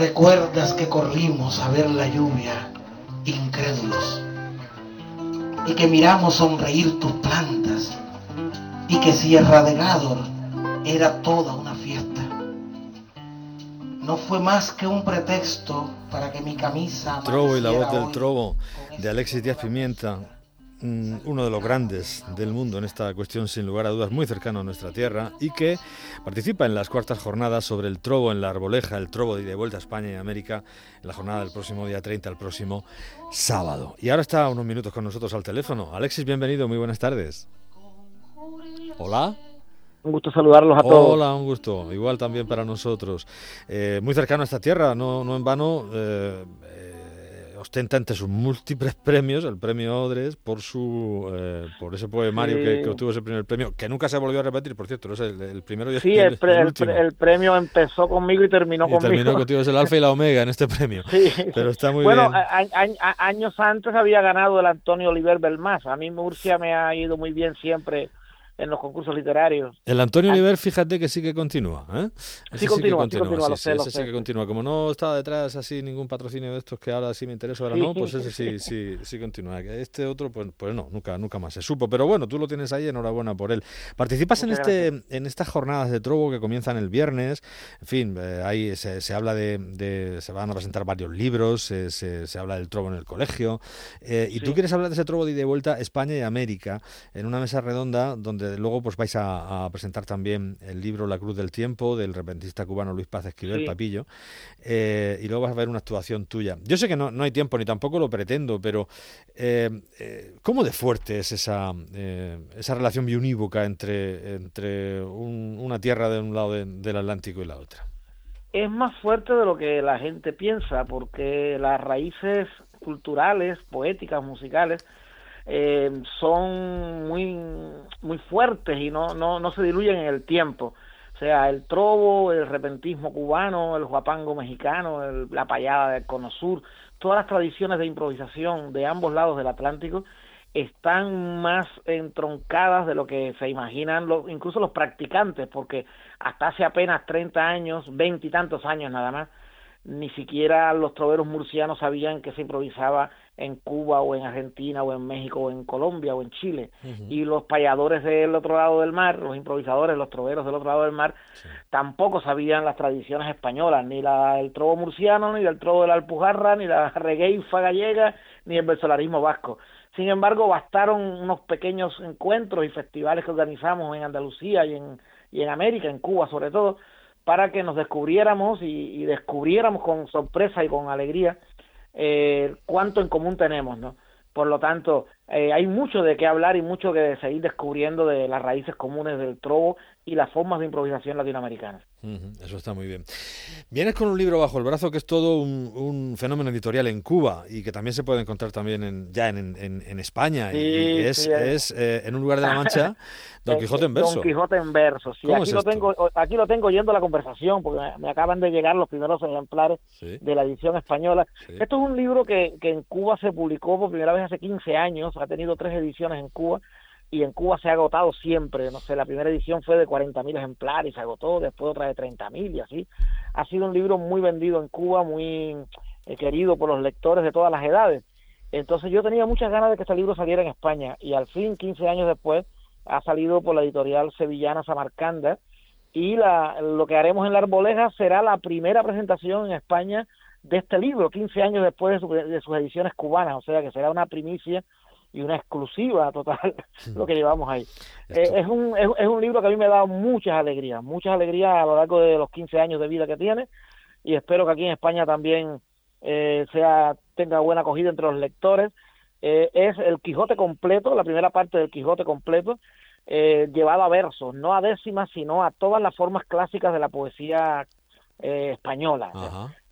Recuerdas que corrimos a ver la lluvia, incrédulos, y que miramos sonreír tus plantas, y que Sierra de Gádor era toda una fiesta. No fue más que un pretexto para que mi camisa... Trobo y la voz del Trobo de Alexis Díaz Pimienta uno de los grandes del mundo en esta cuestión, sin lugar a dudas, muy cercano a nuestra tierra y que participa en las cuartas jornadas sobre el trobo en la arboleja, el trobo de vuelta a España y América, en la jornada del próximo día 30, el próximo sábado. Y ahora está unos minutos con nosotros al teléfono. Alexis, bienvenido, muy buenas tardes. Hola. Un gusto saludarlos a todos. Hola, un gusto. Igual también para nosotros. Eh, muy cercano a esta tierra, no, no en vano. Eh, ostenta entre sus múltiples premios el premio Odres por su eh, por ese poemario que, obtuvo ese primer premio, que nunca se volvió a repetir, por cierto, es el, primero y Sí, el, el, premio empezó conmigo y terminó y conmigo. Terminó contigo, es el alfa y la omega en este premio. Sí. Pero está muy bueno, bien. Bueno, años antes había ganado el Antonio Oliver Belmás. A mí Murcia me ha ido muy bien siempre en los concursos literarios. El Antonio Oliver, fíjate que sí que continúa. ¿eh? sí, continúa, sí, continúa, sí, ese sí que continúa. Como no está detrás así ningún patrocinio de estos que ahora sí me interesa, ahora no, pues ese sí, sí, sí continúa. Este otro, pues, pues no, nunca, nunca más se supo. Pero bueno, tú lo tienes ahí, enhorabuena por él. Participas en este, en estas jornadas de Trobo que comienzan el viernes. En fin, eh, ahí se, se habla de, se van a presentar varios libros, se, se, habla del Trobo en el colegio. Eh, y tú quieres hablar de ese Trobo de ida y vuelta España y América en una mesa redonda donde luego pues vais a, presentar también el libro La Cruz del Tiempo del repentista cubano Luis Paz Esquivel, Papillo, eh, y luego vas a ver una actuación tuya. Yo sé que no, no hay tiempo ni tampoco lo pretendo, pero eh, eh, ¿cómo de fuerte es esa, esa relación biunívoca entre, entre una tierra de un lado del Atlántico y la otra? Es más fuerte de lo que la gente piensa, porque las raíces culturales, poéticas, musicales, eh, son muy, muy fuertes y no, no, no se diluyen en el tiempo. O sea, el trobo, el repentismo cubano, el huapango mexicano, la payada del cono sur, todas las tradiciones de improvisación de ambos lados del Atlántico están más entroncadas de lo que se imaginan los, incluso los practicantes, porque hasta hace apenas 30 años, 20 y tantos años nada más, ni siquiera los troveros murcianos sabían que se improvisaba en Cuba o en Argentina o en México o en Colombia o en Chile. Y los payadores del otro lado del mar, los improvisadores, los troveros del otro lado del mar, tampoco sabían las tradiciones españolas, ni la del trovo murciano, ni del trovo de la alpujarra, ni la regueifa gallega, ni el versolarismo vasco. Sin embargo, bastaron unos pequeños encuentros y festivales que organizamos en Andalucía y en, y en América, en Cuba sobre todo, para que nos descubriéramos y, descubriéramos con sorpresa y con alegría eh, cuánto en común tenemos, ¿no? Por lo tanto, eh, hay mucho de qué hablar y mucho que seguir descubriendo de las raíces comunes del trobo y las formas de improvisación latinoamericanas. eso está muy bien. Vienes con un libro bajo el brazo que es todo un, fenómeno editorial en Cuba y que también se puede encontrar también en, ya en, en, España. y es, es eh, en un lugar de la Mancha, Don Quijote en verso. Don Quijote en verso, sí. Aquí lo, tengo, aquí lo tengo yendo a la conversación porque me, acaban de llegar los primeros ejemplares de la edición española. Esto es un libro que, que en Cuba se publicó por primera vez hace 15 años, ha tenido tres ediciones en Cuba y en Cuba se ha agotado siempre, no sé, la primera edición fue de 40.000 ejemplares y se agotó, después otra de 30.000 y así. Ha sido un libro muy vendido en Cuba, muy eh, querido por los lectores de todas las edades. Entonces yo tenía muchas ganas de que este libro saliera en España y al fin, 15 años después, ha salido por la editorial sevillana Samarcanda y la, lo que haremos en la Arboleja será la primera presentación en España de este libro, 15 años después de, de sus ediciones cubanas, o sea que será una primicia y una exclusiva total lo que llevamos ahí. Eh, es, un, es, un libro que a mí me ha dado muchas alegrías, muchas alegrías a lo largo de los 15 años de vida que tiene y espero que aquí en España también eh, sea tenga buena acogida entre los lectores. Eh, es el Quijote completo, la primera parte del Quijote completo, llevado a versos, no a décimas, sino a todas las formas clásicas de la poesía española.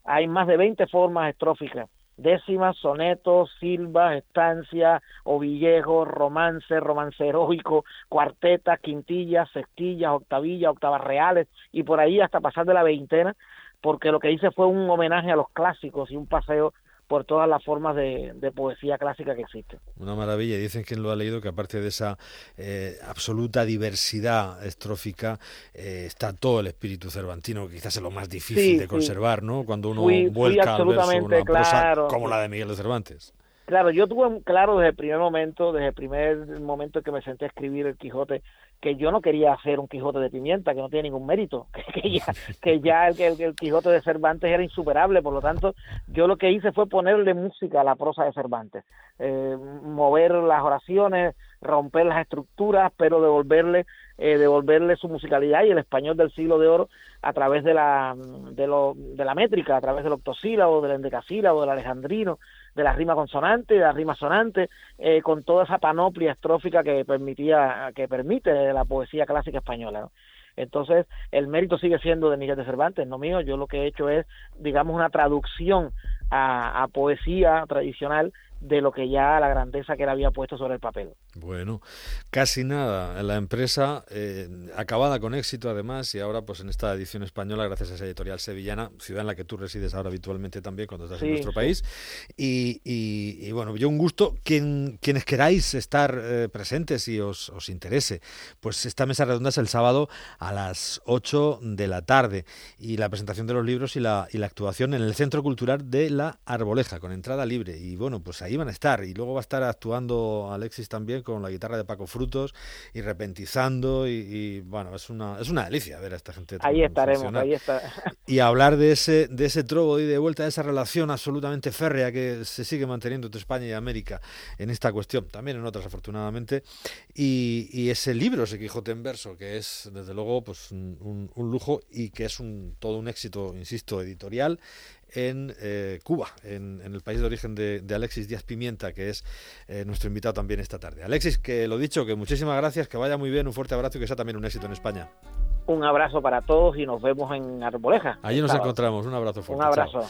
Hay más de 20 formas estróficas décimas, sonetos, silvas, estancias, ovillejos, romance, romance heroico, cuartetas, quintillas, sextillas, octavillas, octavas reales y por ahí hasta pasar de la veintena, porque lo que hice fue un homenaje a los clásicos y un paseo por todas las formas de, poesía clásica que existen. Una maravilla. Dicen quien lo ha leído que aparte de esa eh, absoluta diversidad estrófica eh, está todo el espíritu cervantino, que quizás es lo más difícil de conservar, ¿no? Cuando uno vuelca al verso una prosa como la de Miguel de Cervantes. Claro, yo tuve claro desde el primer momento, desde el primer momento en que me senté a escribir el Quijote, que yo no quería hacer un Quijote de pimienta, que no tiene ningún mérito, que, ya, que ya el, Quijote de Cervantes era insuperable, por lo tanto, yo lo que hice fue ponerle música a la prosa de Cervantes, eh, mover las oraciones, romper las estructuras, pero devolverle, eh, devolverle su musicalidad y el español del siglo de oro a través de la, de, lo, de la métrica, a través del octosílabo, del endecasílabo, del alejandrino, de la rima consonante, de la rima sonante, eh, con toda esa panoplia estrófica que permitía, que permite la poesía clásica española. Entonces, el mérito sigue siendo de Miguel de Cervantes, no mío. Yo lo que he hecho es, digamos, una traducción a poesía tradicional de lo que ya la grandeza que él había puesto sobre el papel. Bueno, casi nada. La empresa eh, acabada con éxito además y ahora pues en esta edición española gracias a esa editorial sevillana, ciudad en la que tú resides ahora habitualmente también cuando estás en nuestro país. Y, y, bueno, yo un gusto. Quien, quienes queráis estar eh, presentes y os, os interese, pues esta mesa redonda es el sábado a las 8 de la tarde y la presentación de los libros y la, y la actuación en el Centro Cultural de la Arboleja con entrada libre. Y bueno, pues ahí van a estar. Y luego va a estar actuando Alexis también con la guitarra de Paco Frutos y repentizando. Y, bueno, es una, es una delicia ver a esta gente. Ahí estaremos, ahí está. Y hablar de ese, de ese trobo y de vuelta, de esa relación absolutamente férrea que se sigue manteniendo entre España y América en esta cuestión, también en otras afortunadamente. Y, y ese libro, ese Quijote en verso, que es desde luego pues un, un lujo y que es un, todo un éxito, insisto, editorial en eh, Cuba, en, el país de origen de, Alexis Díaz Pimienta, que es eh, nuestro invitado también esta tarde. Alexis, que lo dicho, que muchísimas gracias, que vaya muy bien, un fuerte abrazo y que sea también un éxito en España. Un abrazo para todos y nos vemos en Arboleja. Allí nos encontramos, un abrazo fuerte. Un abrazo.